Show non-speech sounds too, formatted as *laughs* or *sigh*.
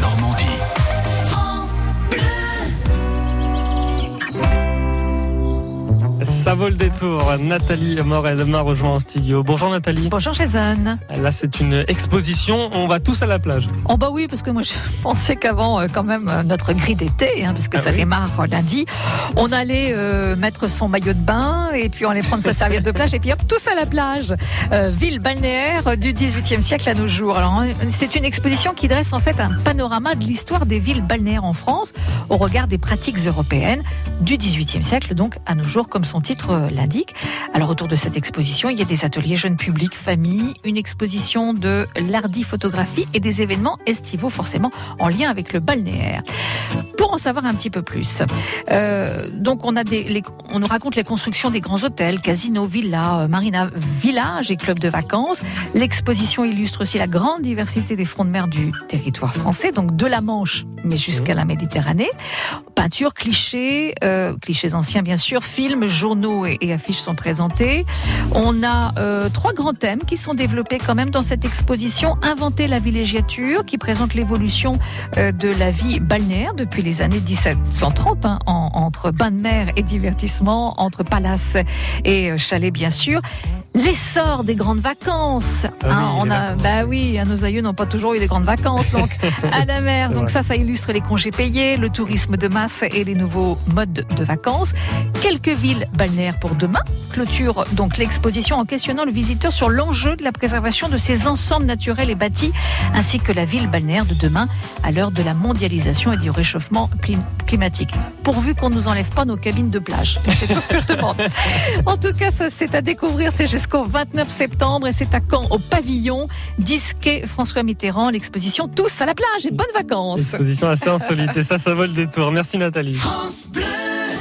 Normandie. Ça vaut le détour. Nathalie Morel m'a rejoint en studio. Bonjour Nathalie. Bonjour Jason. Là, c'est une exposition. On va tous à la plage. Oh bah oui, parce que moi *laughs* je pensais qu'avant, euh, quand même, euh, notre grille d'été, hein, puisque Ah ça oui. démarre lundi, on allait euh, mettre son maillot de bain et puis on allait prendre sa serviette de plage et puis hop, tous à la plage. Euh, ville balnéaire du 18e siècle à nos jours. Alors euh, c'est une exposition qui dresse en fait un panorama de l'histoire des villes balnéaires en France au regard des pratiques européennes du 18e siècle, donc à nos jours, comme son titre euh, l'indique. Alors autour de cette exposition, il y a des ateliers jeunes publics, familles, une exposition de l'ardi photographie et des événements estivaux forcément en lien avec le balnéaire. Pour en savoir un petit peu plus, euh, donc on a des, les- on nous raconte les constructions des grands hôtels, casinos, villas, euh, marina, villages et clubs de vacances. L'exposition illustre aussi la grande diversité des fronts de mer du territoire français, donc de la Manche, mais jusqu'à la Méditerranée. Peinture, clichés, euh, clichés anciens bien sûr, films, journaux et, et affiches sont présentés. On a euh, trois grands thèmes qui sont développés quand même dans cette exposition. Inventer la villégiature, qui présente l'évolution euh, de la vie balnéaire depuis les années 1730, hein, en- entre bain de mer et divertissement, entre palace et euh, chalet bien sûr. L'essor des grandes vacances. Ah oui, Hein, on a, bah oui, hein, nos aïeux n'ont pas toujours eu des grandes vacances, donc *laughs* à la mer. Donc vrai. ça, ça illustre les congés payés, le tourisme de masse et les nouveaux modes de vacances. Quelques villes balnéaires pour demain. Clôture donc l'exposition en questionnant le visiteur sur l'enjeu de la préservation de ces ensembles naturels et bâtis, ainsi que la ville balnéaire de demain à l'heure de la mondialisation et du réchauffement clim- climatique. Pourvu qu'on ne nous enlève pas nos cabines de plage. C'est tout ce que je demande. *laughs* En tout cas, ça c'est à découvrir. C'est jusqu'au 29 septembre et c'est à Caen au pavillon Disquet François Mitterrand. L'exposition Tous à la plage et bonnes vacances. Exposition assez insolite. Et ça, ça vaut le détour. Merci Nathalie. France Bleu.